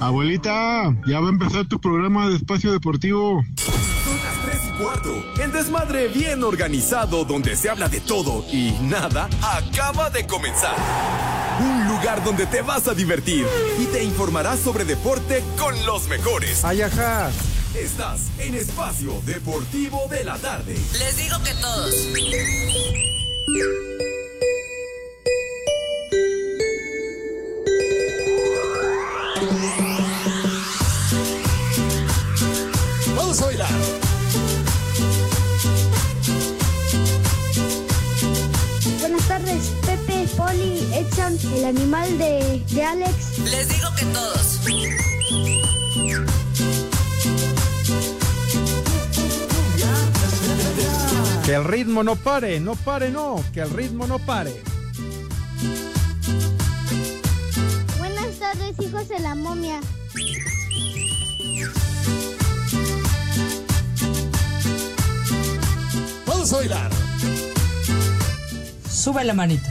Abuelita, ya va a empezar tu programa de espacio deportivo. Tres y cuarto. El desmadre bien organizado donde se habla de todo y nada acaba de comenzar. Un lugar donde te vas a divertir y te informarás sobre deporte con los mejores. Ayaja. Estás en Espacio Deportivo de la Tarde. Les digo que todos. El animal de, de Alex. Les digo que todos. Que el ritmo no pare, no pare, no, que el ritmo no pare. Buenas tardes, hijos de la momia. Vamos a bailar. Sube la manita.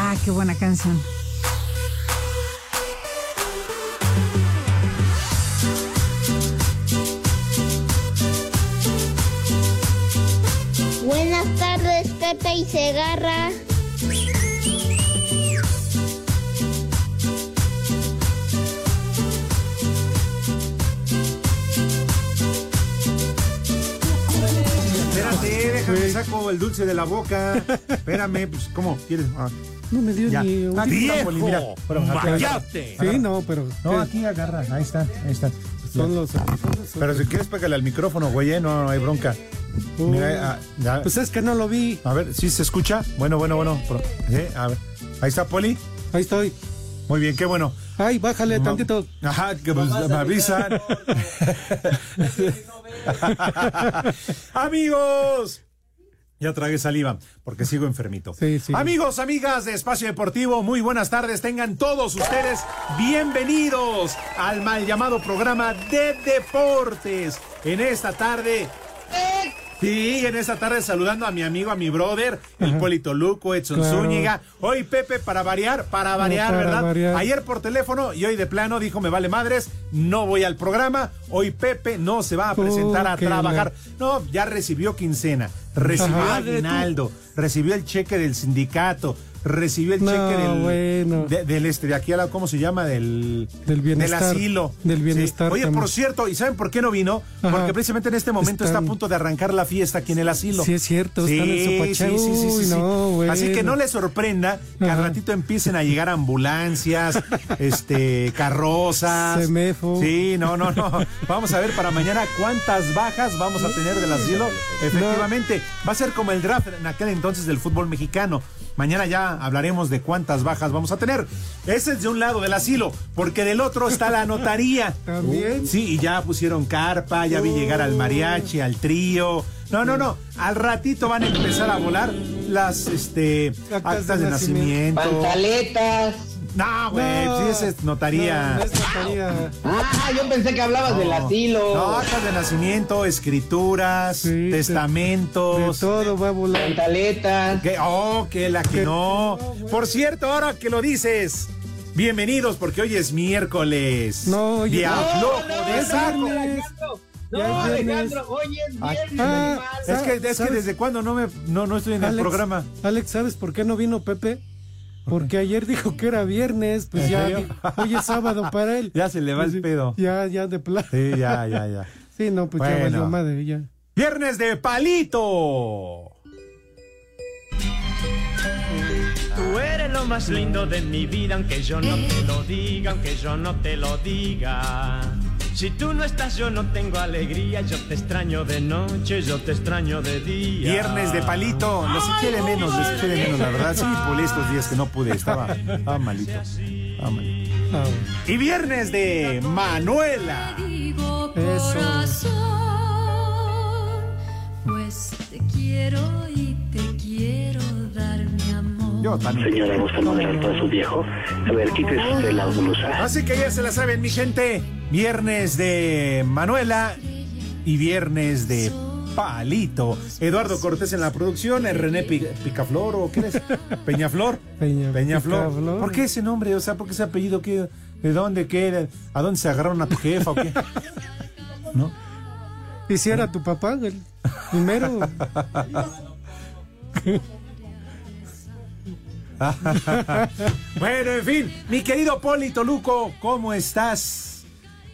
Ah, qué buena canción. Buenas tardes, Pepe y Segarra. Espérate, déjame saco el dulce de la boca. Espérame, pues, ¿cómo quieres? Ah, No me dio ya. ni un- ¡Viejo! ¡Vayate! Sí, no, pero. No, aquí agarra. Ahí está, ahí está. Son los. Pero si quieres, pégale al micrófono, güey, ¿eh? no, no hay bronca. Mira, ah, ya. Pues es que no lo vi. A ver, ¿sí se escucha? Bueno, bueno, bueno. ¿eh? A ver. Ahí está, Poli. Ahí estoy. Muy bien, qué bueno. Ay, bájale No. tantito. Ajá, que pues, me avisan. Amigos. Ya tragué saliva porque sigo enfermito. Sí, sí. Amigos, amigas de Espacio Deportivo, muy buenas tardes. Tengan todos ustedes bienvenidos al mal llamado programa de deportes. En esta tarde. Sí, en esta tarde saludando a mi amigo, a mi brother, el Polito Luco, Edson Claro. Zúñiga. Hoy Pepe para variar, para variar, para ¿verdad? variar. Ayer por teléfono y hoy de plano dijo, me vale madres, no voy al programa. Hoy Pepe no se va a presentar a Oh, trabajar. No, ya recibió quincena, recibió Ajá. aguinaldo, recibió el cheque del sindicato, recibió el No, cheque del, bueno. de- del este, de aquí a la, ¿cómo se llama? Del, Del bienestar. Del asilo. Del Sí. bienestar Oye, también. por cierto, ¿y saben por qué no vino? Ajá. Porque precisamente en este momento está a punto de arrancar la fiesta aquí en el asilo. Sí, es cierto, están en sí, sí, sí, sí. no, Así que no le sorprenda que al Ajá. ratito empiecen a llegar ambulancias, este, carrozas. Semefo. Sí, no, no, no. Vamos a ver para mañana cuántas bajas vamos a tener del asilo. Efectivamente, va a ser como el draft en aquel entonces del fútbol mexicano. Mañana ya hablaremos de cuántas bajas vamos a tener. Ese es de un lado del asilo, porque del otro está la notaría. También. Sí, y ya pusieron carpa, ya vi llegar al mariachi, al trío. No, no, no. Al ratito van a empezar a volar las este, actas, de de, nacimiento. nacimiento. Pantaletas. No, güey, No. sí, esa es notaría. No, no es notaría. Ah, yo pensé que hablabas del asilo. No, actas de nacimiento, escrituras, Sí, de- De testamentos. todo va a volar. Pantaletas. Que, oh, que la que Que- no. Por cierto, ahora que lo dices, bienvenidos porque hoy es miércoles. No, oye, Día no, flojo no, de saco. No. Alejandro, hoy es Ay, viernes. ah. Es que, es que desde cuándo no me no, no estoy en el programa. Alex, ¿sabes por qué no vino Pepe? Porque ayer dijo que era viernes, pues ¿En ya serio? hoy es sábado para él. Ya se le va el Sí, pedo. Ya, ya de plano. Sí, ya, ya, ya. Sí, no, pues ya Bueno. valió madre, ya. Viernes de palito. Tú eres lo más lindo de mi vida, aunque yo no te lo diga, aunque yo no te lo diga. Si tú no estás, yo no tengo alegría, yo te extraño de noche, yo te extraño de día. Viernes de palito. Los eché de menos, los eché de menos, la verdad. Sí, por estos días que no pude, estaba, estaba malito. Estaba malito. Ah, Y viernes de Manuela. Eso. Pues te quiero y te quiero. Yo también. Señora, ¿gusta moderar para su viejo? A ver, quítese usted la blusa. Así que ya se la saben, mi gente. Viernes de Manuela y viernes de Palito. Eduardo Cortés en la producción, René Pi- Picaflor o qué es? Peñaflor. Peña- Peñaflor. Picaflor. ¿Por qué ese nombre? O sea, ¿por qué ese apellido? ¿Qué, ¿De dónde? ¿Qué? ¿A dónde se agarraron a tu jefa o qué? ¿No? ¿Y si era tu papá, güey? Primero. bueno, en fin, mi querido Poli Toluco, ¿cómo estás?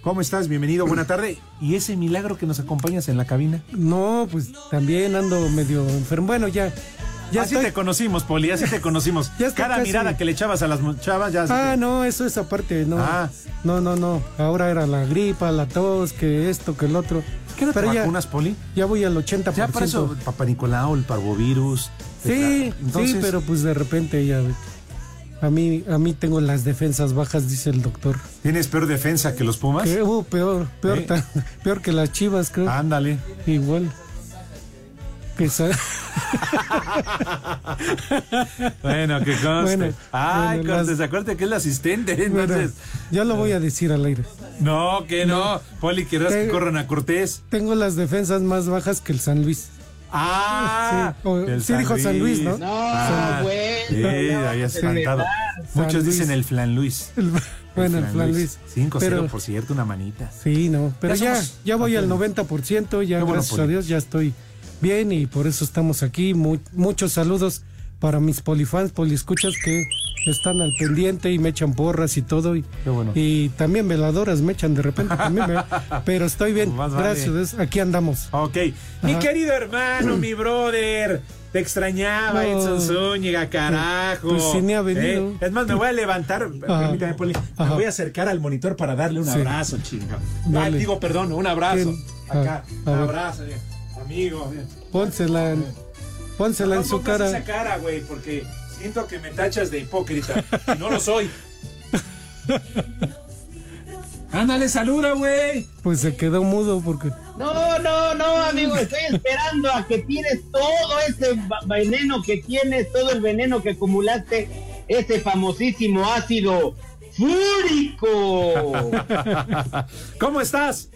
¿Cómo estás? Bienvenido, buena tarde. ¿Y ese milagro que nos acompañas en la cabina? No, pues también ando medio enfermo. Bueno, ya. Ya así estoy- te conocimos, Poli, así te conocimos. Ya Cada casi- mirada que le echabas a las chavas ya... Ah, no, eso es aparte, no. Ah. No, no, no. Ahora era la gripa, la tos, que esto, que el otro. ¿Qué no te ya, vacunas, Poli? ya voy al 80%. Ya para eso, el parvovirus. Sí. Entonces, sí, pero pues de repente ya. A mí, a mí tengo las defensas bajas, dice el doctor. ¿Tienes peor defensa que los Pumas? Que, uh, peor, peor, ¿Eh? tan- peor que las chivas, creo. Ándale. Igual. Que sa- Bueno, que conste. Bueno, Ay, bueno, conste, las- acuérdate que es el asistente, Bueno, entonces... ya lo voy a decir al aire. No, que no. Poli, querrás que corran a Cortés. Tengo las defensas más bajas que el San Luis. Ah, Sí, sí dijo San Luis, ¿no? No, Ah, güey. Sí, no, habías San Muchos Luis. dicen el Flan Luis. El- bueno, el Flan Luis. 5-0, Pero- por cierto, una manita. Sí, no. Pero Ya ya, somos ya voy al campeones. 90%, ya bueno, gracias a. Dios ya estoy bien y por eso estamos aquí. Mu- muchos saludos para mis polifans, poliescuchas que están al pendiente y me echan porras y todo. Y, Qué bueno. y también veladoras me echan de repente también. me- pero estoy bien, Más vale. gracias aquí andamos. Ok. Mi Ajá. querido hermano, mi brother. Te extrañaba, No. Edson Zúñiga, carajo. Pues sí, ni ha venido. Eh, Es más, me voy a levantar. Permítame, Poli. Me Ajá. voy a acercar al monitor para darle un Sí. abrazo, chinga. Dale. Ah, digo, perdón, un abrazo. ¿Quién? Acá, Ah, un ver. abrazo, eh, amigo. eh. Pónsela, en- pónsela No en su cara. cara, güey, porque siento que me tachas de hipócrita. y no lo soy. Ándale, saluda, güey. Pues se quedó mudo porque. No, no, no, amigo, estoy esperando a que tires todo ese veneno que tienes, todo el veneno que acumulaste, ese famosísimo ácido fúrico. ¿Cómo estás?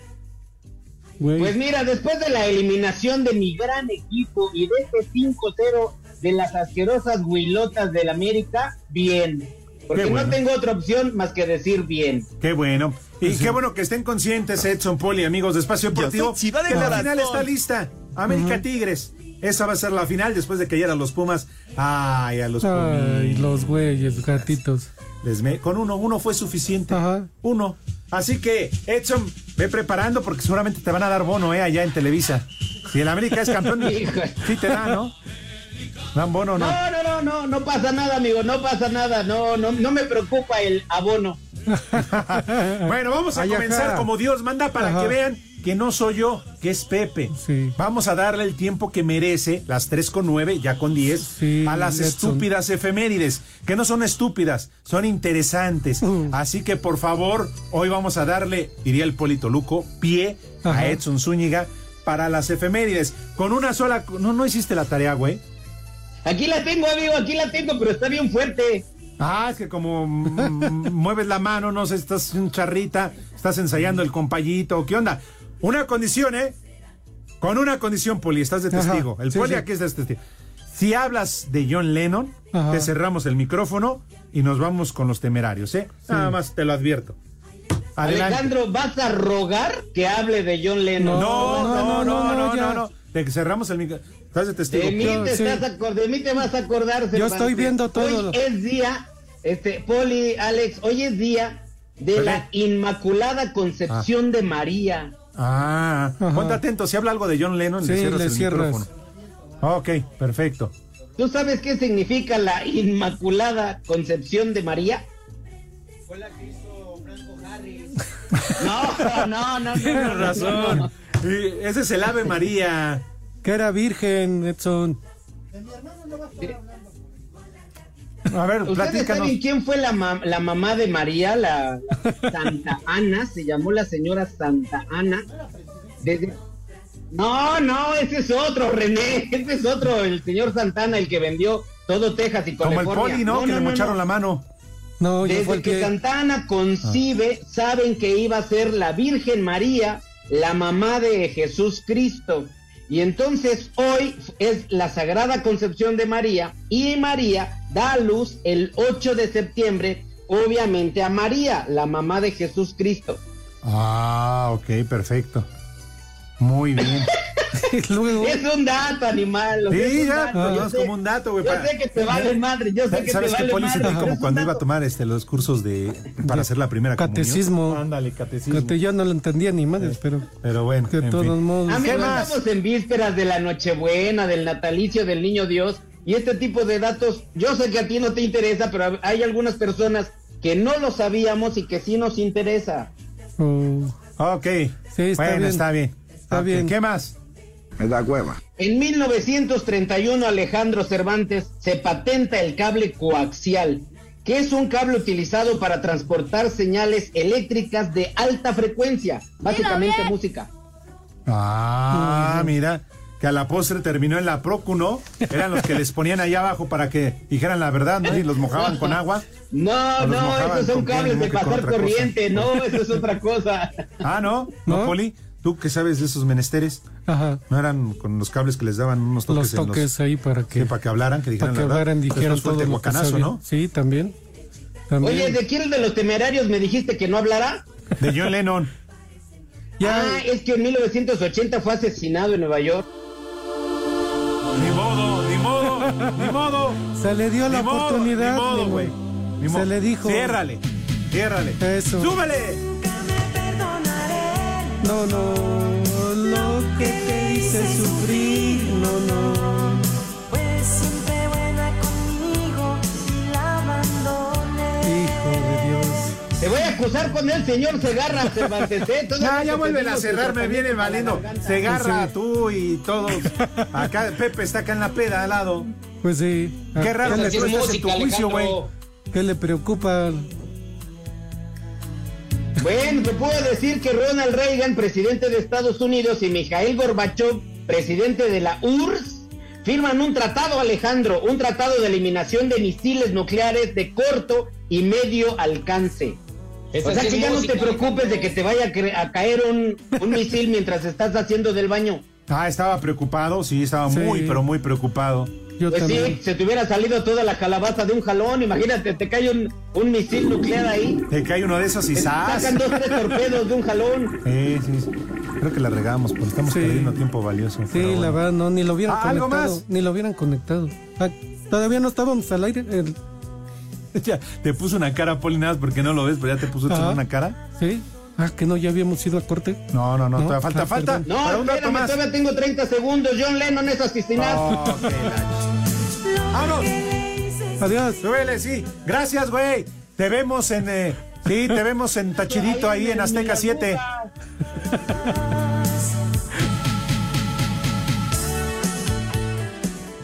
Pues mira, después de la eliminación de mi gran equipo y de este 5-0 de las asquerosas huilotas del América, bien. Porque bueno. no tengo otra opción más que decir bien. Qué bueno. Y qué bueno que estén conscientes, Edson Poli, amigos de Espacio Deportivo, de que la final está lista. América Tigres. Esa va a ser la final después de que ayer a los Pumas. Ay, a los Ay, Pumas. los güeyes, gatitos. Les me- con uno, uno fue suficiente. Ajá. Uno. Así que, Edson, ve preparando porque seguramente te van a dar bono, ¿eh? Allá en Televisa. Si el América es campeón, sí te da, ¿no? ¿Dan bono o no? No, no, no, no, no pasa nada, amigo, no pasa nada, no, no, no me preocupa el abono. Bueno, vamos a Ay, comenzar ajá. como Dios manda para Ajá. que vean que no soy yo, que es Pepe. Sí. Vamos a darle el tiempo que merece, las 3 con 9, ya con 10, Sí, a las Edson. estúpidas efemérides, que no son estúpidas, son interesantes. Uh. Así que por favor, hoy vamos a darle, diría el Polito Luco, pie a. Edson Zúñiga para las efemérides. Con una sola... No, no hiciste la tarea, güey. Aquí la tengo, amigo, aquí la tengo, pero está bien fuerte. Ah, es que como mueves la mano, no sé, estás un charrita, estás ensayando el compayito, ¿qué onda? Una condición, ¿eh? Con una condición, Poli, estás de Ajá, testigo. El sí, Poli sí. aquí es de testigo. Si hablas de John Lennon, Ajá. te cerramos el micrófono y nos vamos con los temerarios, ¿eh? Nada más te lo advierto. Adelante. Alejandro, ¿vas a rogar que hable de John Lennon? No, no, no, no, no, ya. no, no. Te cerramos el micrófono. Estás de testigo. De mí, Yo, te sí. estás acor- de mí te vas a acordar. Yo estoy viendo todo. Hoy es día, este, Poli, Alex, hoy es día de la Inmaculada Concepción de María. Ah, Ajá. ponte atento. Si habla algo de John Lennon, Sí, le cierras le el cierras. micrófono. Ok, perfecto. ¿Tú sabes qué significa la Inmaculada Concepción de María? Fue la que hizo Franco Harris. No, no, no, no. Tienes no, no, razón. no. Y ese es el Ave María. Que era virgen, Edson. A ver, ¿Ustedes platícanos. saben quién fue la, ma- la mamá de María, la, la Santa Ana? Se llamó la señora Santa Ana. Desde- No, no, ese es otro, René. Ese es otro, el señor Santana, el que vendió todo Texas y Como California. el poli, ¿no? que le mocharon la mano. No, yo fue Desde el que que... Santana concibe, saben que iba a ser la Virgen María, la mamá de Jesús Cristo. Y entonces hoy es la Sagrada Concepción de María y María da a luz el 8 de septiembre, obviamente a María, la mamá de Jesús Cristo. Ah, ok, perfecto. Muy bien. Luego, Es un dato, animal. es Sí, un ya, dato, pues, yo es sé- como un dato, güey. Yo para- sé que te vale madre, yo sé que te ¿Sabes qué, vale Poli? madre. Como es cuando iba a tomar este, los cursos de para hacer la primera comunión. catecismo. Ándale, catecismo. Que yo no lo entendía ni madres, pero Pero bueno, de todos fin. modos. Amigos, ¿Qué más? estamos en vísperas de la Nochebuena, del natalicio del Niño Dios y este tipo de datos, yo sé que a ti no te interesa, pero hay algunas personas que no lo sabíamos y que sí nos interesa. Oh, Ok. Sí, está bueno, bien. está bien. Está bien. ¿Qué más? Me da cueva. En 1931 Alejandro Cervantes se patenta el cable coaxial, que es un cable utilizado para transportar señales eléctricas de alta frecuencia, básicamente música. Ah, mira. Que a la postre terminó en la Procu, ¿no? Eran los que les ponían ahí abajo para que dijeran la verdad, ¿no? Y los mojaban con agua. No, no, esos son cables de pasar cosa. corriente, no, eso es otra cosa. Ah, ¿no? ¿No, ¿No? Poli? ¿Tú qué sabes de esos menesteres? Ajá. ¿No eran con los cables que les daban unos toques Los en toques ahí para que, Sí, para que hablaran, que dijeran para que la verdad. hablaran, dijeran todo el lo que. ¿no? Sí, también. También. Oye, ¿de quién de los temerarios me dijiste que no hablará? De John Lennon. Ya. Ah, es que en 1980 fue asesinado en Nueva York. Ni modo, ni modo, ni modo. Se le dio la Ni modo, oportunidad. Ni modo, güey. Se le dijo. Ciérrale, ciérrale. Eso. ¡Súbele! No, no, lo que te hice sufrir, no, no. Pues siempre buena conmigo y la abandoné. Hijo de Dios. Te voy a acusar con el señor Segarra Cervantes, ¿eh? Todavía Ya, ya vuelven a cerrar, me viene valiendo. garganta. Se agarra Sí. tú y todos. Acá, Pepe está acá en la peda al lado. Pues sí. Qué raro que tú estás en tu juicio, güey. ¿Qué le preocupa? Bueno, te puedo decir que Ronald Reagan, presidente de Estados Unidos, y Mikhail Gorbachev, presidente de la URSS, firman un tratado, Alejandro, un tratado de eliminación de misiles nucleares de corto y medio alcance. o sea que ya no te preocupes de que te vaya a, caer un, un misil mientras estás haciendo del baño. Ah, estaba preocupado, sí, estaba Sí. muy, pero muy preocupado. Yo Pues también. sí, se te hubiera salido toda la calabaza de un jalón, imagínate, te cae un, un misil nuclear ahí. Te cae uno de esos y Te ¡zas! sacan dos, tres torpedos de un jalón. Sí, sí, sí. Creo que la regamos, porque estamos Sí. perdiendo tiempo valioso. Sí, la verdad, no, ni lo hubieran Ah, ¿algo conectado. más? Ni lo hubieran conectado. Ah, todavía no estábamos al aire. el- Ya, te puso una cara, Poli, nada más porque no lo ves, pero ya te puso Ajá. una cara. Sí. Ah, que no, ya habíamos ido a corte. No, no, no, No, todavía falta, ah, falta. No, para un espérame, más. todavía tengo 30 segundos. John Lennon es asesinado. Oh, ¡Vámonos! Adiós. Súbele, sí. Gracias, güey. Te vemos en. eh, sí, te vemos en Tachirito ahí en Azteca 7.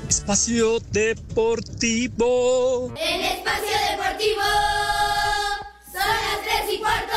Espacio Deportivo. En Espacio Deportivo son las 3 y cuarto.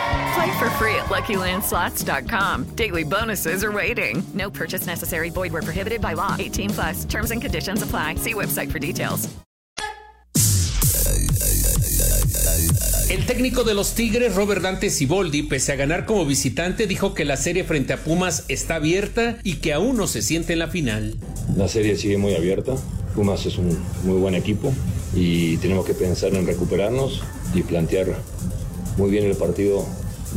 Play for free at LuckyLandSlots.com. Daily bonuses are waiting. No purchase necessary. Void where prohibited by law. 18 plus. Terms and conditions apply. See website for details. El técnico de los Tigres, Robert Dante Siboldi, pese a ganar como visitante, dijo que la serie frente a Pumas está abierta y que aún no se siente en la final. La serie sigue muy abierta. Pumas es un muy buen equipo y tenemos que pensar en recuperarnos y plantear muy bien el partido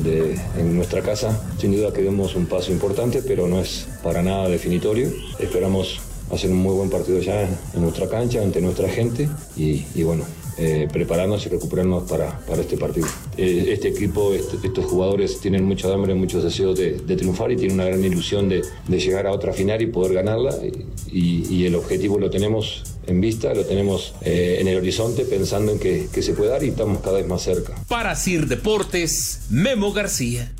en nuestra casa. Sin duda que demos un paso importante, pero no es para nada definitorio. Esperamos hacer un muy buen partido ya en nuestra cancha, ante nuestra gente y bueno, eh, prepararnos y recuperarnos para, para este partido. Eh, este equipo, este- estos jugadores tienen mucha hambre, muchos deseos de, triunfar y tienen una gran ilusión de, de llegar a otra final y poder ganarla y, el objetivo lo tenemos en vista, lo tenemos eh, en el horizonte pensando en que, que se puede dar y estamos cada vez más cerca. Para Sir Deportes, Memo García.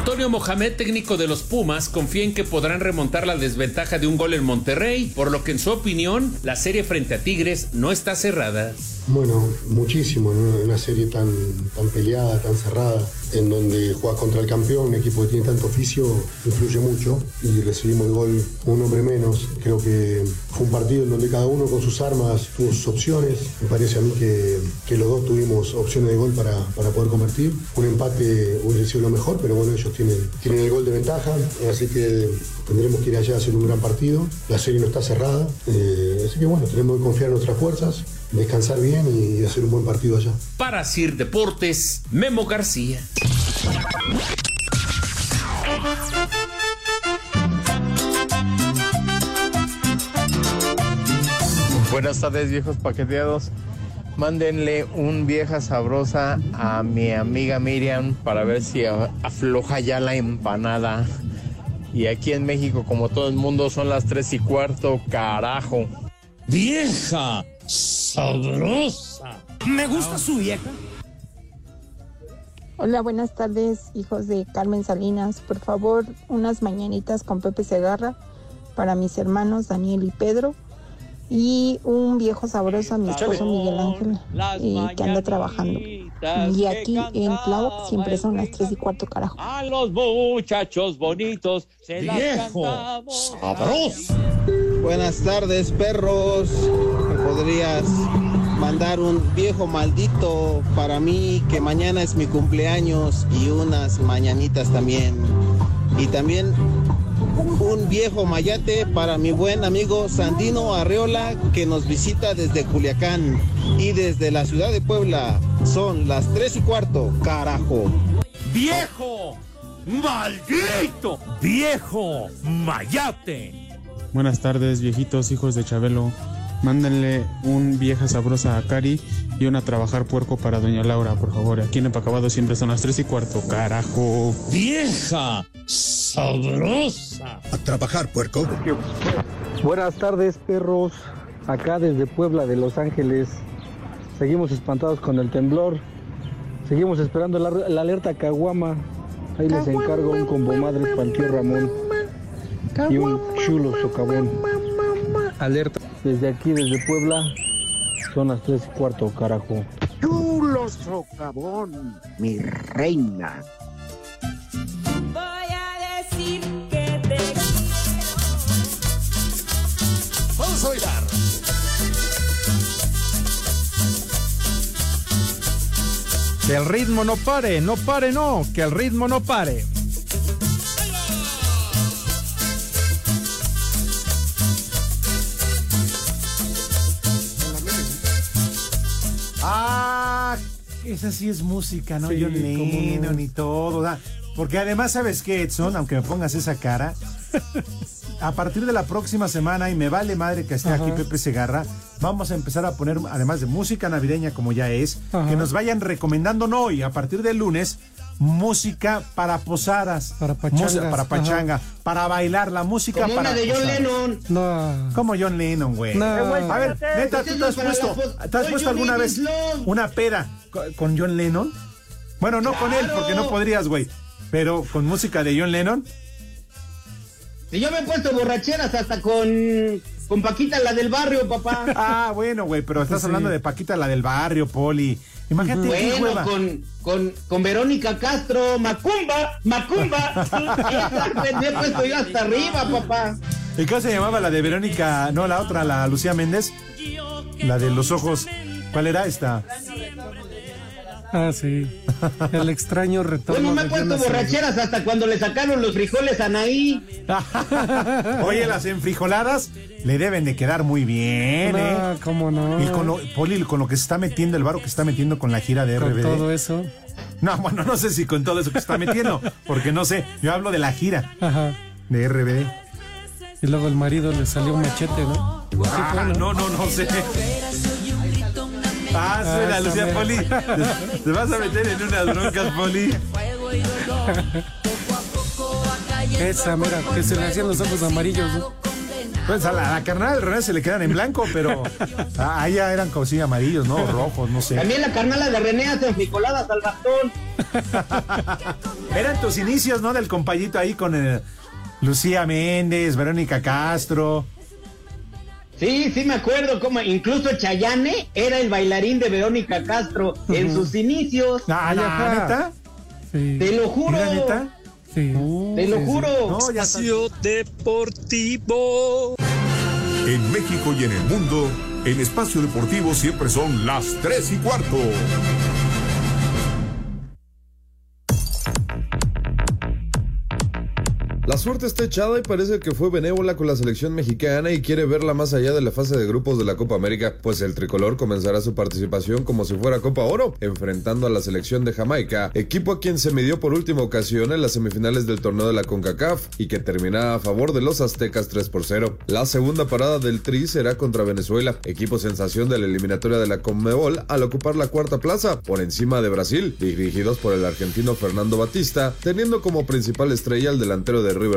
Antonio Mohamed, técnico de los Pumas, confía en que podrán remontar la desventaja de un gol en Monterrey, por lo que en su opinión, la serie frente a Tigres no está cerrada. Bueno, muchísimo, ¿no? Una serie tan, tan peleada, tan cerrada, en donde juegas contra el campeón, un equipo que tiene tanto oficio, influye mucho y recibimos el gol un hombre menos. Creo que fue un partido en donde cada uno con sus armas tuvo sus opciones. Me parece a mí que, que los dos tuvimos opciones de gol para, para poder convertir. Un empate hubiese sido lo mejor, pero bueno, ellos tienen, tienen el gol de ventaja, así que tendremos que ir allá a hacer un gran partido. La serie no está cerrada, eh, así que bueno, tenemos que confiar en nuestras fuerzas, descansar bien y hacer un buen partido allá. Para Sir Deportes, Memo García. Buenas tardes, viejos paqueteados. Mándenle un vieja sabrosa a mi amiga Miriam para ver si afloja ya la empanada. Y aquí en México, como todo el mundo, son las tres y cuarto, carajo. ¡Vieja! ¡Sabrosa! Me gusta su vieja. Hola, buenas tardes, hijos de Carmen Salinas. Por favor, unas mañanitas con Pepe Segarra para mis hermanos Daniel y Pedro. Y un viejo sabroso a mi esposo Miguel Ángel, eh, que anda trabajando. Y aquí en Tláhuac siempre son las tres y cuarto, carajo. A los muchachos bonitos se las Viejo, cantamos. sabroso. Buenas tardes, perros. ¿Me podrías mandar un viejo maldito para mí, que mañana es mi cumpleaños y unas mañanitas también? Y también un viejo mayate para mi buen amigo Sandino Arreola, que nos visita desde Culiacán y desde la ciudad de Puebla. Son las tres y cuarto, carajo. ¡Viejo! ¡Maldito! ¡Viejo! ¡Mayate! Buenas tardes, viejitos hijos de Chabelo. Mándenle un vieja sabrosa a Cari y una trabajar puerco para Doña Laura, por favor. Aquí en Empacabado siempre son las tres y cuarto, carajo. ¡Vieja! ¡Sabrosa! A trabajar, puerco. Buenas tardes, perros. Acá desde Puebla de Los Ángeles. Seguimos espantados con el temblor. Seguimos esperando la, la alerta Caguama. Ahí les encargo un combo madre para el tío Ramón. Y un chulo socavón. Alerta. Desde aquí, desde Puebla, son las tres y cuarto, carajo. Chulo socavón, mi reina. Voy a decir que te Vamos a bailar. Que el ritmo no pare, no pare, no, que el ritmo no pare. Esa sí es música, ¿no? Sí, John no. Lennon y todo. o sea, Porque además, ¿sabes qué, Edson? Aunque me pongas esa cara, a partir de la próxima semana, y me vale madre que esté aquí. Pepe Segarra, vamos a empezar a poner, además de música navideña como ya es, Ajá. que nos vayan recomendando, no, y a partir del lunes, música para posadas. Para pachangas, para ajá. pachanga, para bailar, la música Como para una de John posadas. Lennon. No. Como John Lennon, güey. No. A ver, neta, ¿tú te has puesto, ¿te has puesto alguna vez una peda co- con John Lennon? Bueno, no con él, porque no podrías, güey. Pero con música de John Lennon. Si yo me he puesto borracheras hasta con, con Paquita, la del barrio, papá. Ah, bueno, güey, pero estás Sí. hablando de Paquita, la del barrio, Poli. Imagínate qué Bueno, hueva. con, con, con Verónica Castro, Macumba, Macumba. Me he puesto yo hasta arriba, papá. ¿Y cómo se llamaba la de Verónica? No, la otra, la Lucía Méndez. La de los ojos. ¿Cuál era esta? Ah, sí. El extraño retorno Bueno, me he de puesto Jonas borracheras hasta cuando le sacaron los frijoles a Anaí. Oye, las enfrijoladas le deben de quedar muy bien, ¿eh? No, cómo no. Y con lo, Poli, con lo que se está metiendo, el varo que se está metiendo con la gira de Con RBD. todo eso. No, bueno, no sé si con todo eso que se está metiendo, porque no sé, yo hablo de la gira Ajá. de RBD. Y luego el marido le salió un machete, ¿no? Ah, fue, no, no, no sé. Ah, suena, Ah, Lucía Poli. te vas a meter en unas broncas, Poli. Esa, mira, que se le hacían los ojos amarillos, ¿no? Pues a la, a la carnal del René se le quedan en blanco, pero a, ella eran como si amarillos, ¿no? Rojos, no sé. También la carnala de René hace frijoladas al bastón. Eran tus inicios, ¿no? Del compayito ahí con eh, Lucía Méndez, Verónica Castro. Sí, sí me acuerdo cómo incluso Chayane era el bailarín de Verónica Castro en sus inicios. Ah, ¿la neta? Te lo juro. Sí. Te lo juro. No, está. Deportivo. En México y en el mundo, en Espacio Deportivo siempre son las 3 y cuarto. Suerte está echada y parece que fue benévola con la selección mexicana y quiere verla más allá de la fase de grupos de la Copa América, pues el tricolor comenzará su participación como si fuera Copa Oro, enfrentando a la selección de Jamaica, equipo a quien se midió por última ocasión en las semifinales del torneo de la CONCACAF y que termina a favor de los aztecas 3 por 0. La segunda parada del Tri será contra Venezuela, equipo sensación de la eliminatoria de la Conmebol al ocupar la cuarta plaza, por encima de Brasil, dirigidos por el argentino Fernando Batista, teniendo como principal estrella al delantero de River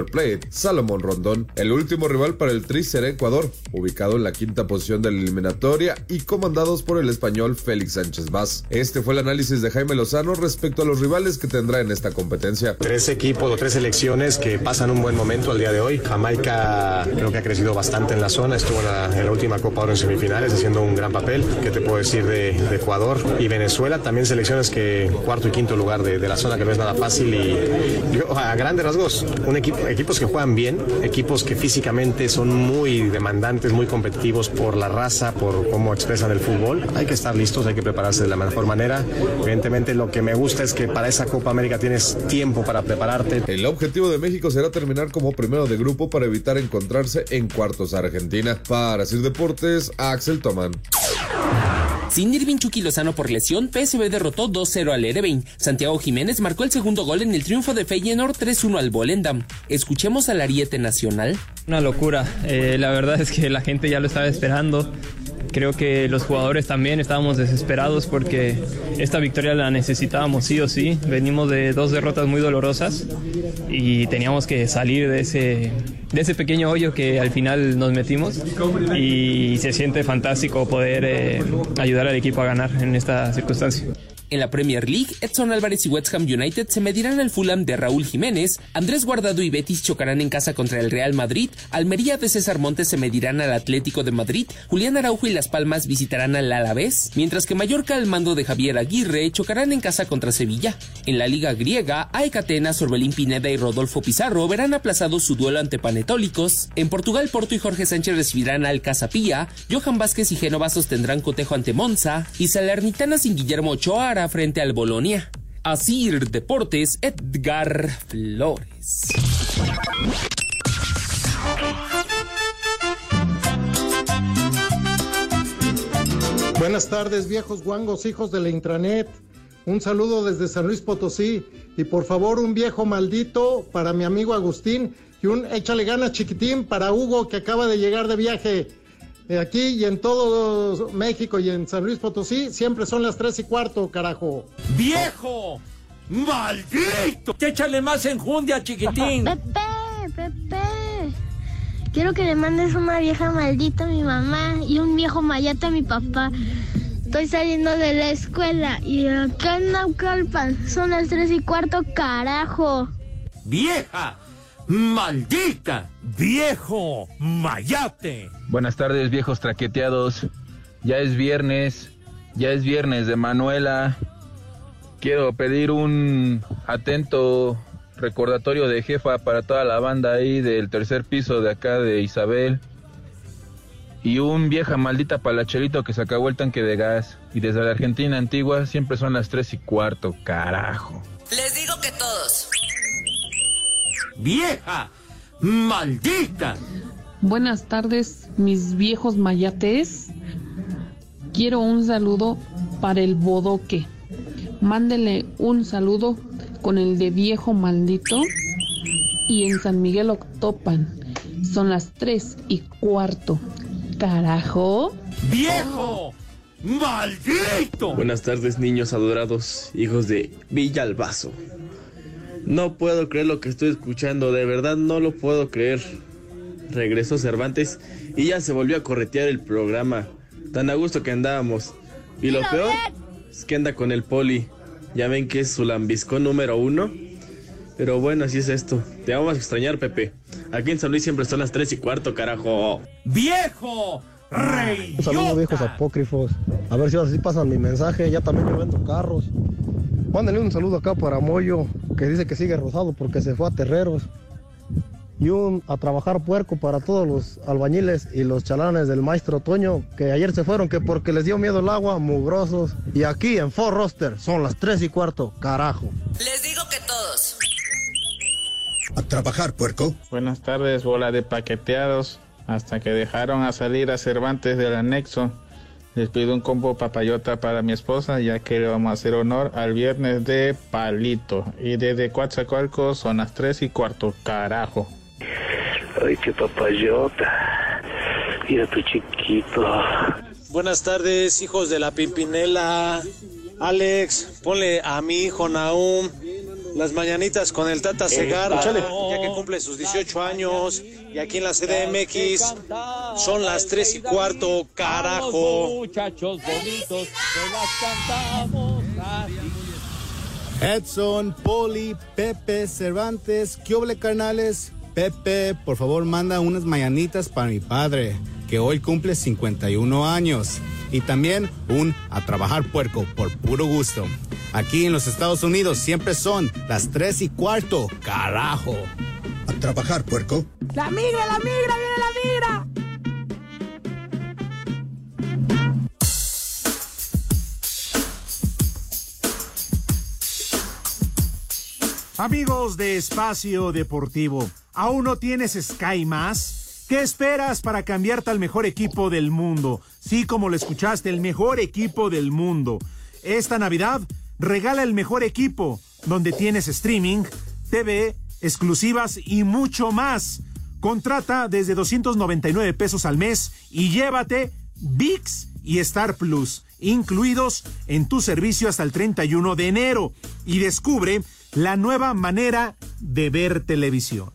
Salomón Rondón. El último rival para el Tri será Ecuador, ubicado en la quinta posición de la eliminatoria y comandados por el español Félix Sánchez Vaz. Este fue el análisis de Jaime Lozano respecto a los rivales que tendrá en esta competencia. Tres equipos o tres selecciones que pasan un buen momento al día de hoy. Jamaica creo que ha crecido bastante en la zona, estuvo en la, última Copa Oro en semifinales haciendo un gran papel. ¿Qué te puedo decir de, de Ecuador? Y Venezuela, también selecciones que cuarto y quinto lugar de, la zona que no es nada fácil. Y a grandes rasgos, un equipo, equipos que juegan bien, equipos que físicamente son muy demandantes, muy competitivos por la raza, por cómo expresan el fútbol. Hay que estar listos, hay que prepararse de la mejor manera. Evidentemente lo que me gusta es que para esa Copa América tienes tiempo para prepararte. El objetivo de México será terminar como primero de grupo para evitar encontrarse en cuartos Argentina. Para Sir Deportes, Axel Toman. Sin Irving Chucky Lozano por lesión, PSV derrotó 2-0 al Erebein. Santiago Jiménez marcó el segundo gol en el triunfo de Feyenoord 3-1 al Volendam. Escuchemos al Ariete Nacional. Una locura, eh, la verdad es que la gente ya lo estaba esperando. Creo que los jugadores también estábamos desesperados porque esta victoria la necesitábamos sí o sí. Venimos de dos derrotas muy dolorosas y teníamos que salir de ese, de ese pequeño hoyo que al final nos metimos y se siente fantástico poder eh, ayudar al equipo a ganar en esta circunstancia. En la Premier League, Edson Álvarez y West Ham United se medirán al Fulham de Raúl Jiménez, Andrés Guardado y Betis chocarán en casa contra el Real Madrid, Almería de César Montes se medirán al Atlético de Madrid, Julián Araujo y Las Palmas visitarán al Alavés, mientras que Mallorca al mando de Javier Aguirre chocarán en casa contra Sevilla. En la Liga Griega, AEK Atenas, Orbelín Pineda y Rodolfo Pizarro verán aplazado su duelo ante Panetólicos. En Portugal, Porto y Jorge Sánchez recibirán al Casapilla, Johan Vázquez y Génova sostendrán cotejo ante Monza. Y Salernitana sin Guillermo Ochoa frente al Bolonia. Asir Deportes, Edgar Flores. Buenas tardes, viejos guangos, hijos de la intranet. Un saludo desde San Luis Potosí. Y por favor, un viejo maldito para mi amigo Agustín. Y un échale ganas chiquitín para Hugo que acaba de llegar de viaje. Eh, Aquí y en todo México y en San Luis Potosí siempre son las tres y cuarto, carajo. ¡Viejo! ¡Maldito! Échale más enjundia, chiquitín. Pepe, Pepe. Quiero que le mandes una vieja maldita a mi mamá y un viejo mayate a mi papá. Estoy saliendo de la escuela y acá en Naucalpan son las tres y cuarto, carajo. ¡Vieja! ¡Maldita! ¡Viejo! ¡Mayate! Buenas tardes, viejos traqueteados. Ya es viernes, ya es viernes de Manuela. Quiero pedir un atento recordatorio de jefa para toda la banda ahí del tercer piso de acá de Isabel. Y un vieja maldita palachelito que se acabó el tanque de gas. Y desde la Argentina antigua siempre son las tres y cuarto, carajo. Les digo que todos. ¡Vieja! ¡Maldita! Buenas tardes, mis viejos mayates. Quiero un saludo para el bodoque. Mándele un saludo con el de viejo maldito y en San Miguel Octopan. Son las tres y cuarto. Carajo. ¡Viejo! ¡Maldito! Buenas tardes, niños adorados, hijos de Villalbazo. No puedo creer lo que estoy escuchando, de verdad no lo puedo creer. Regresó Cervantes y ya se volvió a corretear el programa. Tan a gusto que andábamos. Y lo peor es que anda con el poli. Ya ven que es su lambiscón número uno. Pero bueno, así es esto. Te vamos a extrañar, Pepe. Aquí en San Luis siempre son las tres y cuarto, carajo. ¡Viejo! ¡Rey! Un saludo, viejos apócrifos. A ver si ahora sí pasan mi mensaje. Ya también yo vendo carros. Mándenle un saludo acá para Moyo, que dice que sigue rosado porque se fue a terreros. Y un a trabajar puerco para todos los albañiles y los chalanes del maestro Toño, que ayer se fueron que porque les dio miedo el agua, mugrosos. Y aquí en Fort Roster son las tres y cuarto, carajo. Les digo que todos. A trabajar, puerco. Buenas tardes, bola de paqueteados. Hasta que dejaron a salir a Cervantes del anexo. Les pido un combo papayota para mi esposa, ya que le vamos a hacer honor al viernes de palito. Y desde Coatzacoalcos son las tres y cuarto, carajo. Ay, qué papayota. Mira tu chiquito. Buenas tardes, hijos de la Pimpinela. Alex, ponle a mi hijo Naum las mañanitas con el Tata Segarra, ya que cumple sus 18 años. Y aquí en la CDMX son las 3 y cuarto, carajo. Muchachos bonitos, se las cantamos. Edson, Poli, Pepe, Cervantes, ¿qué carnales? Pepe, por favor, manda unas mañanitas para mi padre, que hoy cumple 51 años. Y también un a trabajar puerco, por puro gusto. Aquí en los Estados Unidos siempre son las 3 y cuarto, carajo. A trabajar, puerco. La migra, la migra, viene la migra. Amigos de Espacio Deportivo, ¿aún no tienes Sky Más? ¿Qué esperas para cambiarte al mejor equipo del mundo? Sí, como lo escuchaste, el mejor equipo del mundo. Esta Navidad regala el mejor equipo, donde tienes streaming, TV, exclusivas y mucho más. Contrata desde 299 pesos al mes y llévate VIX y Star Plus, incluidos en tu servicio hasta el 31 de enero. Y descubre la nueva manera de ver televisión.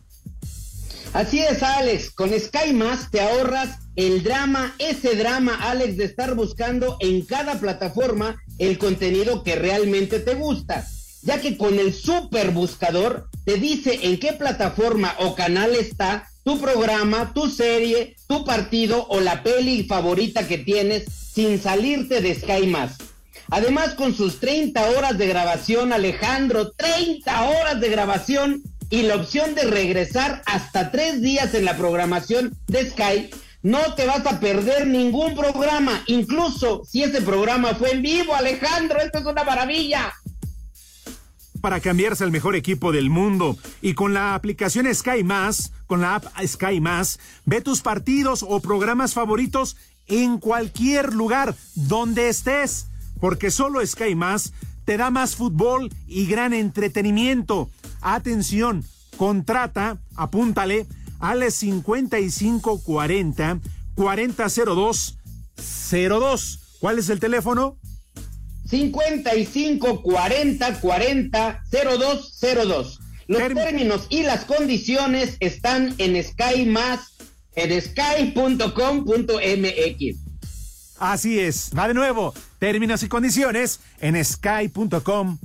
Así es, Alex. Con Sky Más te ahorras el drama, ese drama, Alex, de estar buscando en cada plataforma el contenido que realmente te gusta. Ya que con el super buscador te dice en qué plataforma o canal está tu programa, tu serie, tu partido o la peli favorita que tienes sin salirte de Sky Más. Además, con sus 30 horas de grabación, Alejandro, 30 horas de grabación y la opción de regresar hasta tres días en la programación de Sky, no te vas a perder ningún programa, incluso si ese programa fue en vivo, Alejandro, esto es una maravilla. Para cambiarse al mejor equipo del mundo y con la aplicación Sky Más, con la app Sky Más, ve tus partidos o programas favoritos en cualquier lugar donde estés, porque solo Sky Más te da más fútbol y gran entretenimiento. Atención, contrata, apúntale al 5540 4002 02. ¿Cuál es el teléfono? 55 40 40 02 02. Los términos y las condiciones están en Sky más en sky.com.mx. Así es, va de nuevo. Términos y condiciones en sky.com.mx.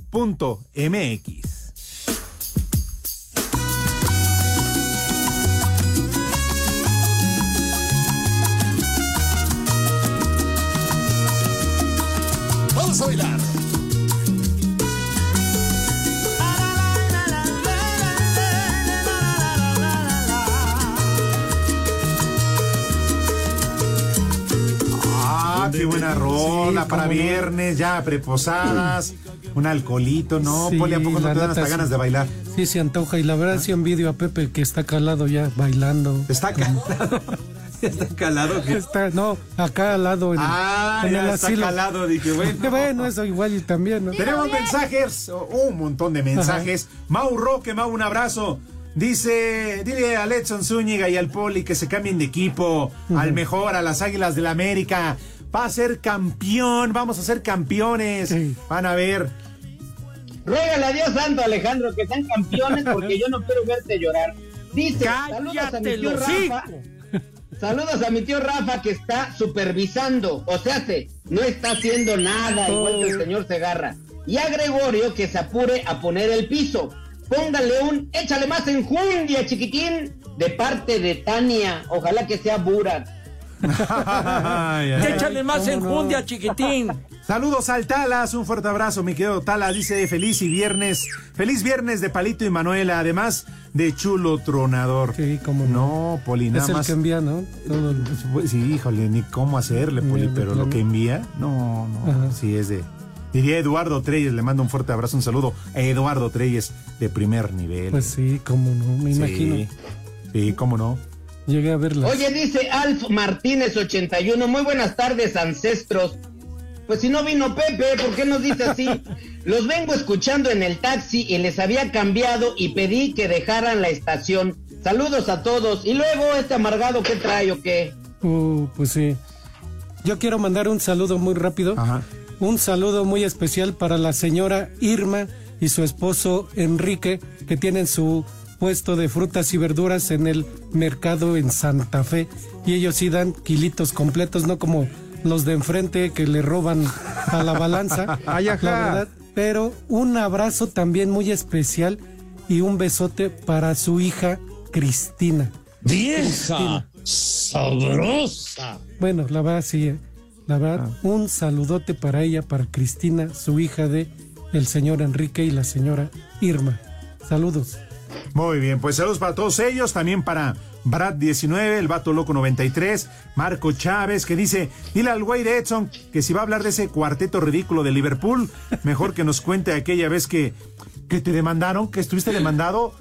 buena rola para no. viernes, ya preposadas, un alcoholito, ¿no? Sí, Poli, ¿a poco no te dan hasta sí. ganas de bailar? Sí, se antoja. Y la verdad sí envidio a Pepe que está calado ya bailando. Está calado. Está calado. ¿qué? Está, no, acá al lado. En, Ah, en ya el está asilo. calado, dije, bueno. bueno, eso igual y también, ¿no? Tenemos mensajes, oh, un montón de mensajes. Mau Roque, Mau, un abrazo. Dice, dile a Letson Zúñiga y al Poli que se cambien de equipo, al mejor, a las Águilas del la América. Va a ser campeón, vamos a ser campeones. Van a ver. Ruégale a Dios santo, Alejandro, que sean campeones porque yo no quiero verte llorar. Dice, saludos a mi tío Rafa. Saludos a mi tío Rafa que está supervisando, o sea, se, no está haciendo nada, igual que el señor Segarra. Y a Gregorio que se apure a poner el piso. Póngale un, échale más enjundia, chiquitín, de parte de Tania. Ojalá que sea Burak. Échale más enjundia, chiquitín. Saludos al Talas, un fuerte abrazo, mi querido Talas. Dice feliz y viernes, feliz viernes de Palito y Manuela, además de chulo tronador. Sí, cómo no. No, Poli, nada es el más. que envía, ¿no? Todo el- Pues Sí, híjole, ni cómo hacerle, Poli, pero lo que envía, no, no, Ajá. sí es de. Diría Eduardo Treyes, le mando un fuerte abrazo, un saludo a Eduardo Treyes de primer nivel. Pues sí, cómo no, me Sí, imagino. Sí, cómo no. Llegué a verla. Oye, dice Alf Martínez 81, muy buenas tardes, ancestros. Pues si no vino Pepe, ¿por qué nos dice así? Los vengo escuchando en el taxi y les había cambiado y pedí que dejaran la estación. Saludos a todos. Y luego este amargado, ¿qué trae o qué? Uh, pues sí. Yo quiero mandar un saludo muy rápido. Un saludo muy especial para la señora Irma y su esposo Enrique, que tienen su puesto de frutas y verduras en el mercado en Santa Fe. Y ellos sí dan kilitos completos, no como los de enfrente que le roban a la balanza. Ay, ajá. La verdad. Pero un abrazo también muy especial y un besote para su hija Cristina. ¡Vieja! ¡Sabrosa! Bueno, la verdad sí, eh. la verdad, un saludote para ella, para Cristina, su hija de el señor Enrique y la señora Irma. Saludos. Muy bien, pues saludos para todos ellos, también para Brad 19, el Vato Loco 93, Marco Chávez, que dice, dile al güey de Edson que si va a hablar de ese cuarteto ridículo de Liverpool, mejor que nos cuente aquella vez que, que te demandaron, que estuviste demandado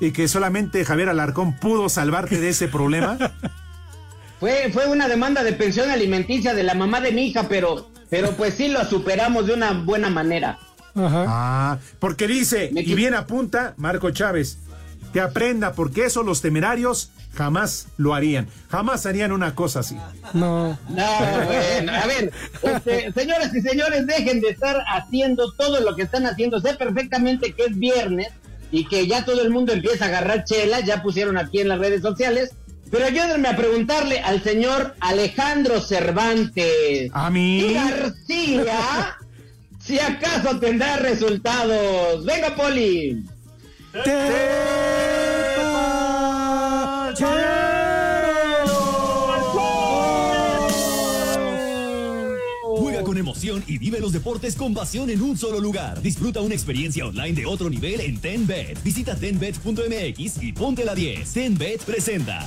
y que solamente Javier Alarcón pudo salvarte de ese problema. Fue, fue una demanda de pensión alimenticia de la mamá de mi hija, pero, pero pues sí lo superamos de una buena manera. Ah, porque dice, y bien apunta Marco Chávez, que aprenda, porque eso los temerarios jamás lo harían. Jamás harían una cosa así. No. No, bueno, a ver, este, señoras y señores, dejen de estar haciendo todo lo que están haciendo. Sé perfectamente que es viernes y que ya todo el mundo empieza a agarrar chela, ya pusieron aquí en las redes sociales. Pero ayúdenme a preguntarle al señor Alejandro Cervantes. A mí. García, si acaso tendrá resultados. Venga, Poli. Juega con emoción y vive los deportes con pasión en un solo lugar. Disfruta una experiencia online de otro nivel en TenBet. Visita tenbet.mx y ponte la 10. TenBet presenta.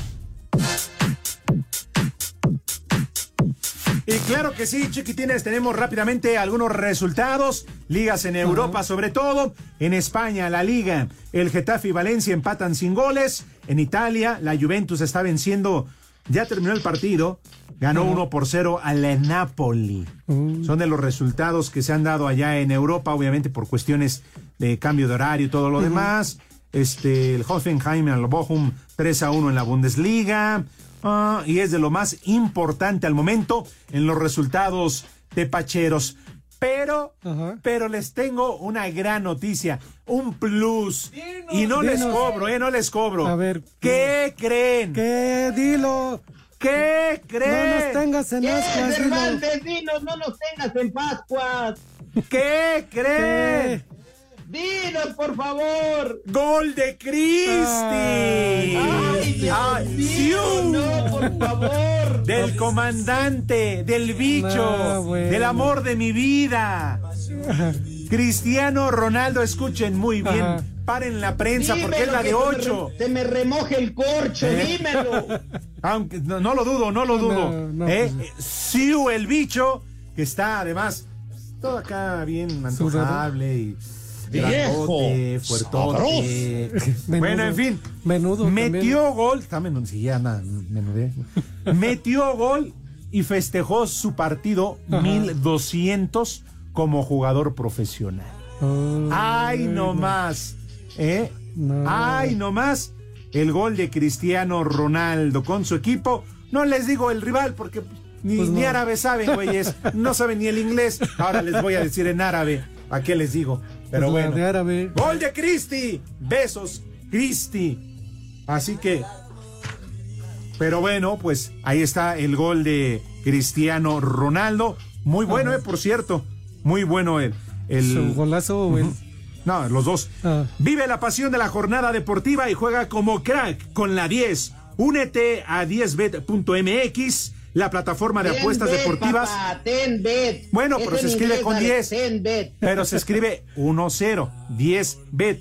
Claro que sí, chiquitines, tenemos rápidamente algunos resultados. Ligas en Europa, sobre todo. En España, la Liga, el Getafe y Valencia empatan sin goles. En Italia, la Juventus está venciendo. Ya terminó el partido. Ganó 1 por 0 al Napoli. Son de los resultados que se han dado allá en Europa, obviamente por cuestiones de cambio de horario y todo lo demás. Este, el Hoffenheim al Bochum 3 a 1 en la Bundesliga. Ah, y es de lo más importante al momento en los resultados tepacheros. Pero, pero les tengo una gran noticia, un plus. y no les dinos. cobro, eh, no les cobro. A ver. ¿Qué creen? ¿Qué? Dilo. ¿Qué creen? No nos tengas en ¿Qué, ascuas, dilo. Cervantes, dinos, no nos tengas en Pascuas. ¿Qué creen? Dinos, por favor. ¡Gol de Cristi! Ay, Dios Ay, mío, ¡siu! no, por favor. Del comandante, del bicho, Ah, bueno. del amor de mi vida. Cristiano Ronaldo, escuchen muy bien. Ajá. Paren la prensa porque es Dímelo, la de que se me 8. re- Se me remoje el corcho, ¿Eh? dímelo. Aunque no, no lo dudo, no lo dudo. No, no, ¿Eh? pues- Siu, el bicho, que está además todo acá bien antojable y grandote, fuertote. Bueno, en fin. Menudo. Metió gol, está menudo, sí, ya menudé. Metió gol y festejó su partido Ajá. 1200 como jugador profesional. Ay, no más. ¿Eh? Ay, nomás el gol de Cristiano Ronaldo con su equipo. No les digo el rival porque ni, Pues no. ni árabe saben, güeyes. No saben ni el inglés. Ahora les voy a decir en árabe. ¿A qué les digo? Pero Pues bueno. de árabe. Gol de Cristi. Besos, Cristi. Así que. Pero bueno, pues ahí está el gol de Cristiano Ronaldo. Muy bueno, eh, por cierto. Muy bueno el. el... ¿Su golazo o el- No, los dos. Ah. Vive la pasión de la jornada deportiva y juega como crack con la 10. Únete a 10bet.mx, la plataforma de Ten apuestas bet, deportivas. papá, ten bet. Bueno, Es pero se escribe inglés, con Alex, 10. Ten bet. Pero se escribe 1-0, 10bet,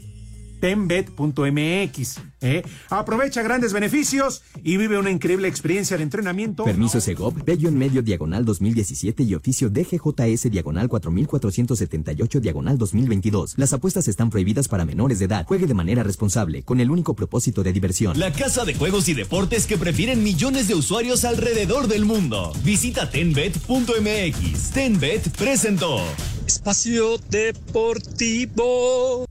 tenbet.mx. ¿eh? Aprovecha grandes beneficios y vive una increíble experiencia de entrenamiento. Permiso Segov, Bello en medio diagonal 2017 y oficio DGJS diagonal 4478 diagonal 2022. Las apuestas están prohibidas para menores de edad. Juegue de manera responsable, con el único propósito de diversión. La casa de juegos y deportes que prefieren millones de usuarios alrededor del mundo. Visita tenbet.mx. Tenbet presentó. Espacio Deportivo.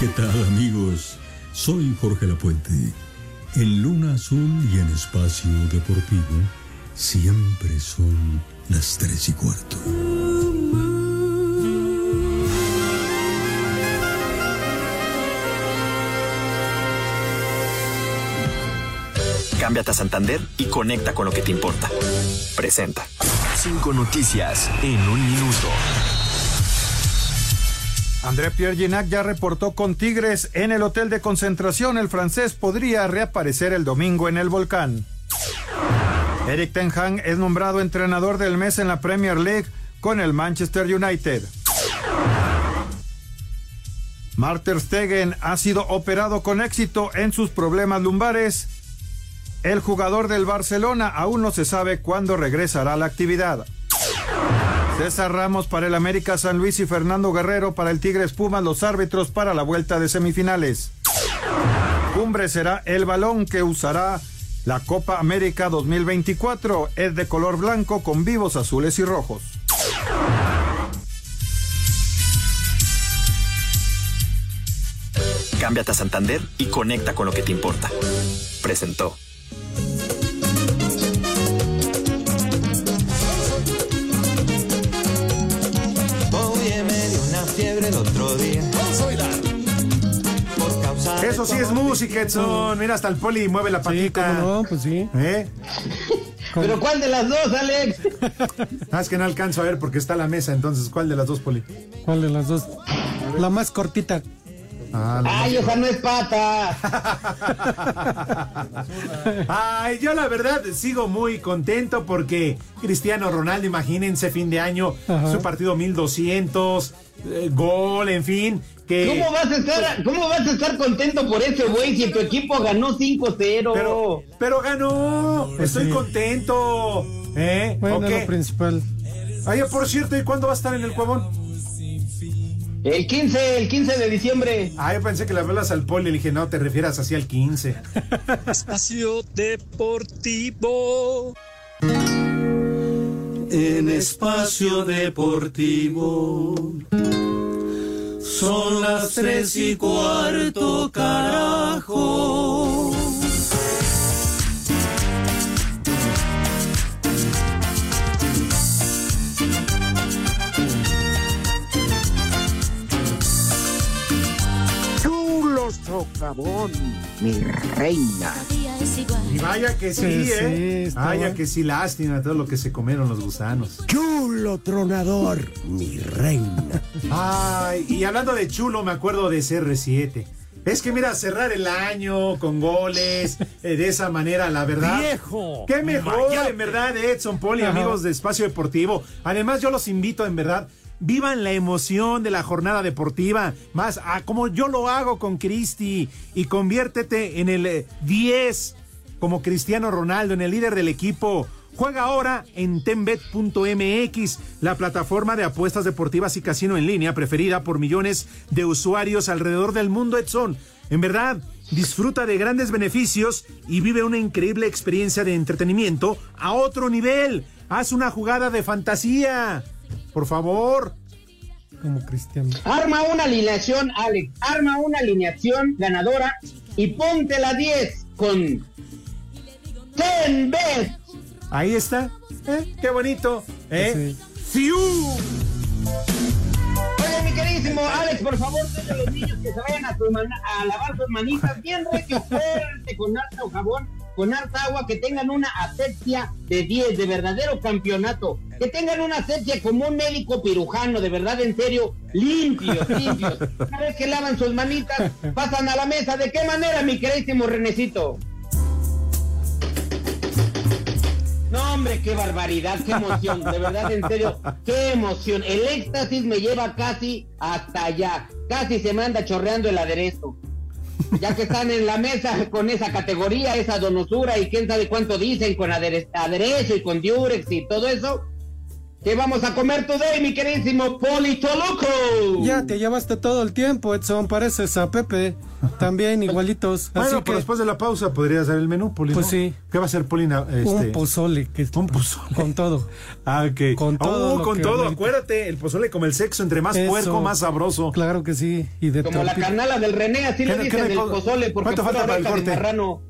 ¿Qué tal amigos? Soy Jorge Lapuente. En Luna Azul y en Espacio Deportivo siempre son las tres y cuarto. Cámbiate a Santander y conecta con lo que te importa. Presenta. Cinco noticias en un minuto. André Pierre Ginac ya reportó con Tigres en el hotel de concentración. El francés podría reaparecer el domingo en el volcán. Eric Ten Hag es nombrado entrenador del mes en la Premier League con el Manchester United. Marter Stegen ha sido operado con éxito en sus problemas lumbares. El jugador del Barcelona aún no se sabe cuándo regresará a la actividad. César Ramos para el América San Luis y Fernando Guerrero para el Tigres Pumas, los árbitros para la vuelta de semifinales. Cumbre será el balón que usará la Copa América 2024. Es de color blanco con vivos azules y rojos. Cámbiate a Santander y conecta con lo que te importa. Presentó. Fiebre el otro día. Vamos a bailar. Eso sí es música, Edson. Mira, hasta el poli mueve la patita. no, pues sí. ¿Eh? ¿Pero cuál de las dos, Alex? Ah, es que no alcanzo a ver porque está la mesa, entonces, ¿cuál de las dos, poli? ¿Cuál de las dos? La más cortita. Ah, Ay, esa no es pata. Ay, yo la verdad sigo muy contento porque Cristiano Ronaldo, imagínense, fin de año, Ajá. su partido 1200, eh, gol, en fin. Que, ¿Cómo vas a estar, cómo vas a estar contento por ese güey si tu equipo ganó 5-0? Pero, pero ganó. Estoy sí. contento. ¿Eh? Bueno, lo principal. Oye, por cierto, ¿y cuándo va a estar en el Cuevón? El 15, el 15 de diciembre. Ah, yo pensé que le hablas al poli. Le dije, no, te refieras así al 15. Espacio Deportivo. En espacio deportivo son las tres y cuarto, carajo. Mi reina. Y vaya que sí, Sí, sí, ¿eh? vaya que sí, lástima todo lo que se comieron los gusanos. Chulo tronador, mi reina. Ay, y hablando de chulo, me acuerdo de CR7. Es que mira, cerrar el año con goles, eh, de esa manera, la verdad. ¡Viejo! Qué mejor, ¡Mayate! en verdad, Edson Poli, amigos de Espacio Deportivo. Además, yo los invito, en verdad, vivan la emoción de la jornada deportiva, más a como yo lo hago con Cristi, y conviértete en el eh, 10 como Cristiano Ronaldo, en el líder del equipo. Juega ahora en tenbet.mx, la plataforma de apuestas deportivas y casino en línea preferida por millones de usuarios alrededor del mundo, Edson. En verdad, disfruta de grandes beneficios y vive una increíble experiencia de entretenimiento a otro nivel. Haz una jugada de fantasía. Por favor. Como Cristiano. Arma una alineación, Alex. Arma una alineación ganadora y ponte la 10 con Ten Bet. Ahí está. ¿Eh? Qué bonito. ¿Eh? Oye, mi queridísimo Alex, por favor, dile a los niños que se vayan a, a lavar sus manitas bien recio, fuerte, con harta jabón, con harta agua, que tengan una asepsia de 10, de verdadero campeonato. Que tengan una asepsia como un médico pirujano, de verdad, en serio, limpios, limpios. Una vez que lavan sus manitas, pasan a la mesa. ¿De qué manera, mi queridísimo Renecito? No, hombre, qué barbaridad, qué emoción, de verdad, en serio, qué emoción. El éxtasis me lleva casi hasta allá, casi se me anda chorreando el aderezo. Ya que están en la mesa con esa categoría, esa donosura y quién sabe cuánto dicen con adere- aderezo y con diurex y todo eso. ¿Qué vamos a comer today, mi queridísimo Polito Loco? Ya te llevaste todo el tiempo, Edson. Pareces a Pepe. También igualitos. Bueno, Así pero que después de la pausa podría ser el menú, Poli. Pues ¿no? sí. ¿Qué va a ser, Polina? Este... un pozole. Que Un pozole. Con todo. Ah, ok. Con todo Oh, con todo, acuérdate. El pozole como el sexo, entre más Eso. puerco, más sabroso. Claro que sí. Y de Como la carnala del René, así ¿Qué le no- dicen no hay el co- pozole, porque ¿Cuánto falta para el oreja de corte? marrano.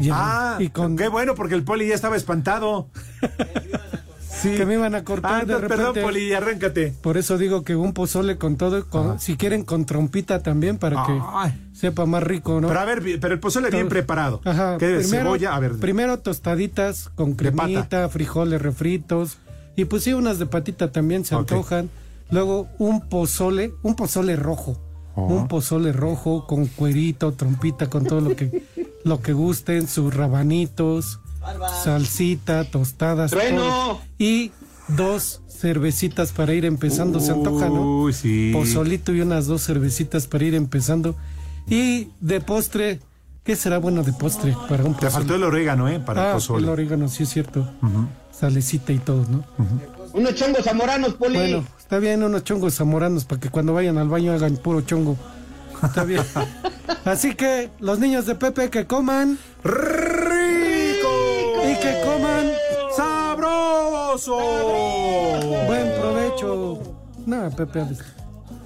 Ya. Ah, y con qué bueno, porque el Poli ya estaba espantado. Sí. que me iban a cortar Ah, de repente. perdón, Poli, arráncate. Por eso digo que un pozole con todo, con- si quieren con trompita también para que sepa más rico, ¿no? Pero a ver, pero el pozole bien preparado. Ajá, ¿Qué primero, cebolla? A ver. primero tostaditas con cremita, frijoles refritos y pues sí, unas de patita también se antojan. Luego un pozole, un pozole rojo. Un pozole rojo con cuerito, trompita, con todo lo que lo que gusten, sus rabanitos, salsita, tostadas. Y dos cervecitas para ir empezando, se antoja, ¿no? Uy, sí. Pozolito y unas dos cervecitas para ir empezando. Y de postre, ¿qué será bueno de postre para un Te pozole? faltó el orégano, ¿eh? Para el ah, pozole. el orégano, sí es cierto. Salecita y todo, ¿no? Unos chongos zamoranos, Poli. Bueno, está bien unos chongos zamoranos para que cuando vayan al baño hagan puro chongo. Está bien. Así que los niños de Pepe que coman Buen provecho. No, Pepe.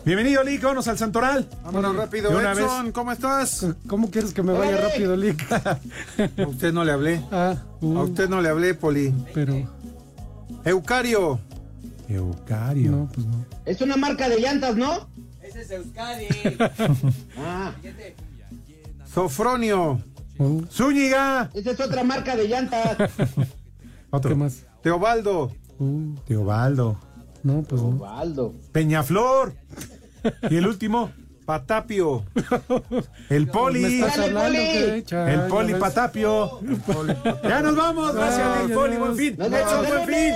Bienvenido, Lick, vámonos al Santoral. Vámonos rápido, una Edson, ¿cómo estás? ¿Cómo quieres que me vaya rápido, Lick? A usted no le hablé. Ah, uh, A usted no le hablé, Poli. pero Eucario. Eucario. no, pues no. Es una marca de llantas, ¿no? Ese es Euskadi. Ah, Sofronio. Uh, Zúñiga. esa es otra marca de llantas. ¿Qué más? Teobaldo. Uh, Teobaldo. no, pues no. Waldo. Peñaflor. Y el último, Patapio. el ¿Me Poli. El ya Poli. Patapio. Ya nos vamos. Gracias, Ay, Lick, Poli. Buen fin. Nos buen fin.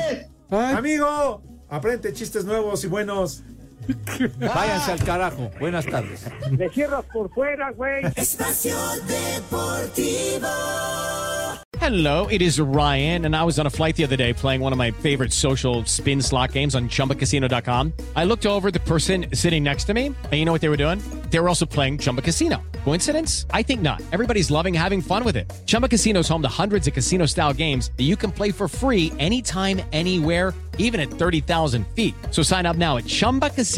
Ay, Amigo, aprende chistes nuevos y buenos. Váyanse al carajo. Buenas tardes. Me cierras por fuera, güey. Espacio Deportivo. Hello, it is Ryan, and I was on a flight the other day playing one of my favorite social spin slot games on chumbacasino.com. I looked over the person sitting next to me, and you know what they were doing? They were also playing Chumba Casino. Coincidence? I think not. Everybody's loving having fun with it. Chumba Casino is home to hundreds of casino style games that you can play for free anytime, anywhere, even at 30,000 feet. So sign up now at chumbacasino.com